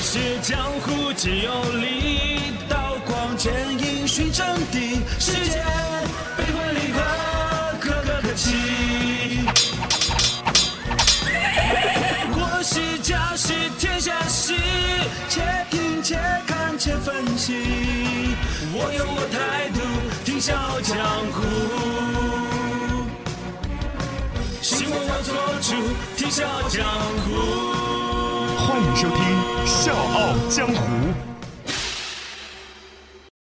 是江湖只有力，刀光剑影寻真谛。世间悲欢离合，可歌可泣。国事家是天下事，且听且看且分析。我有我态度，听笑江湖。行我做主，听笑江湖。欢迎收听《傲江湖》。